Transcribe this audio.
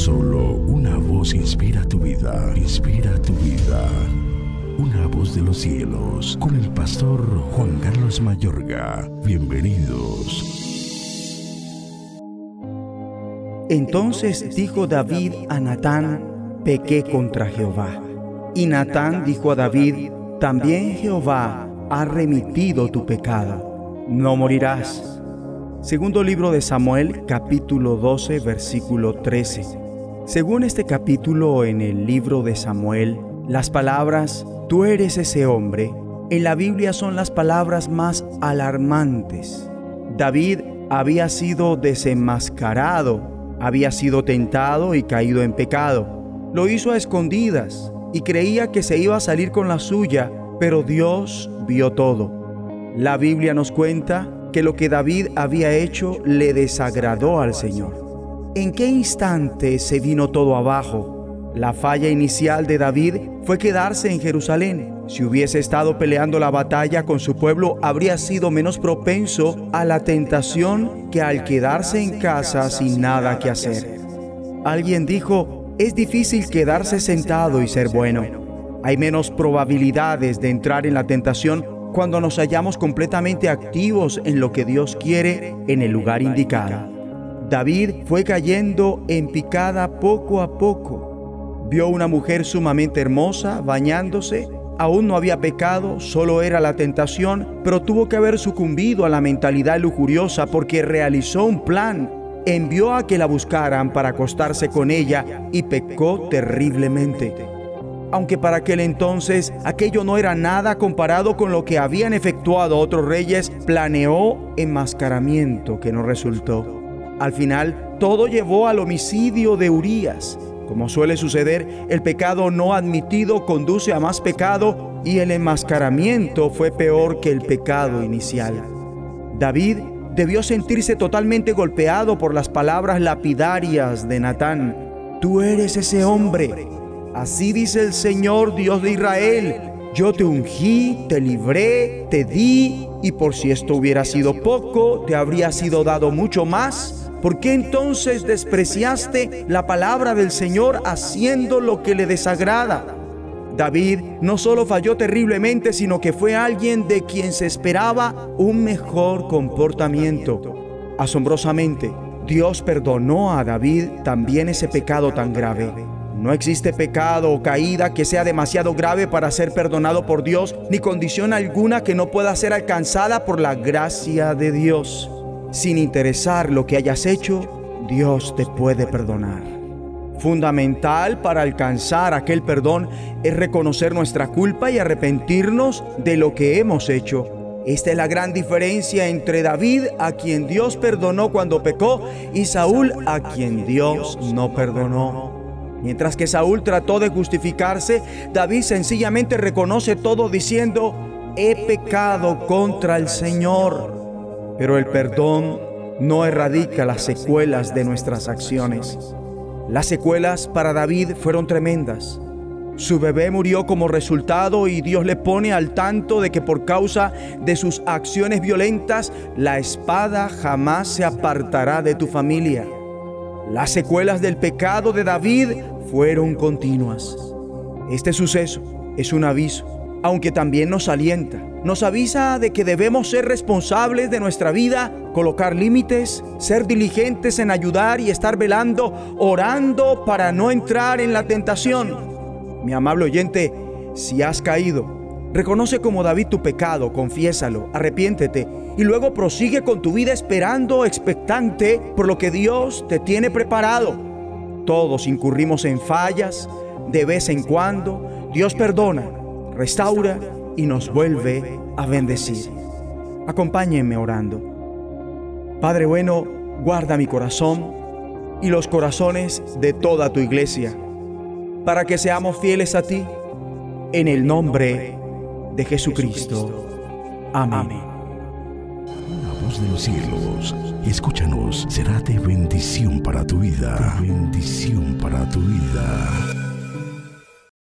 Solo una voz inspira tu vida, inspira tu vida. Una voz de los cielos, con el pastor Juan Carlos Mayorga. Bienvenidos. Entonces dijo David a Natán, pequé contra Jehová. Y Natán dijo a David, también Jehová ha remitido tu pecado. No morirás. Segundo libro de Samuel, capítulo 12, versículo 13. Según este capítulo en el libro de Samuel, las palabras, tú eres ese hombre, en la Biblia son las palabras más alarmantes. David había sido desenmascarado, había sido tentado y caído en pecado. Lo hizo a escondidas y creía que se iba a salir con la suya, pero Dios vio todo. La Biblia nos cuenta que lo que David había hecho le desagradó al Señor. ¿En qué instante se vino todo abajo? La falla inicial de David fue quedarse en Jerusalén. Si hubiese estado peleando la batalla con su pueblo, habría sido menos propenso a la tentación que al quedarse en casa sin nada que hacer. Alguien dijo, es difícil quedarse sentado y ser bueno. Hay menos probabilidades de entrar en la tentación cuando nos hallamos completamente activos en lo que Dios quiere en el lugar indicado. David fue cayendo en picada poco a poco. Vio una mujer sumamente hermosa bañándose. Aún no había pecado, solo era la tentación, pero tuvo que haber sucumbido a la mentalidad lujuriosa porque realizó un plan. Envió a que la buscaran para acostarse con ella y pecó terriblemente aunque para aquel entonces aquello no era nada comparado con lo que habían efectuado otros reyes, planeó enmascaramiento que no resultó. Al final, todo llevó al homicidio de Urías. Como suele suceder, el pecado no admitido conduce a más pecado y el enmascaramiento fue peor que el pecado inicial. David debió sentirse totalmente golpeado por las palabras lapidarias de Natán. Tú eres ese hombre Así dice el Señor Dios de Israel. Yo te ungí, te libré, te di, y por si esto hubiera sido poco, te habría sido dado mucho más. ¿Por qué entonces despreciaste la palabra del Señor haciendo lo que le desagrada? David no solo falló terriblemente, sino que fue alguien de quien se esperaba un mejor comportamiento. Asombrosamente, Dios perdonó a David también ese pecado tan grave. No existe pecado o caída que sea demasiado grave para ser perdonado por Dios, ni condición alguna que no pueda ser alcanzada por la gracia de Dios. Sin interesar lo que hayas hecho, Dios te puede perdonar. Fundamental para alcanzar aquel perdón es reconocer nuestra culpa y arrepentirnos de lo que hemos hecho. Esta es la gran diferencia entre David, a quien Dios perdonó cuando pecó, y Saúl, a quien Dios no perdonó. Mientras que Saúl trató de justificarse, David sencillamente reconoce todo diciendo, he pecado contra el Señor. Pero el perdón no erradica las secuelas de nuestras acciones. Las secuelas para David fueron tremendas. Su bebé murió como resultado y Dios le pone al tanto de que por causa de sus acciones violentas, la espada jamás se apartará de tu familia. Las secuelas del pecado de David fueron continuas. Este suceso es un aviso, aunque también nos alienta. Nos avisa de que debemos ser responsables de nuestra vida, colocar límites, ser diligentes en ayudar y estar velando, orando para no entrar en la tentación. Mi amable oyente, si has caído, Reconoce como David tu pecado, confiésalo, arrepiéntete y luego prosigue con tu vida esperando, expectante por lo que Dios te tiene preparado. Todos incurrimos en fallas de vez en cuando. Dios perdona, restaura y nos vuelve a bendecir. Acompáñenme orando. Padre bueno, guarda mi corazón y los corazones de toda tu iglesia, para que seamos fieles a ti, en el nombre de Jesucristo. Amén. La voz de los cielos, escúchanos, será de bendición para tu vida. bendición para tu vida.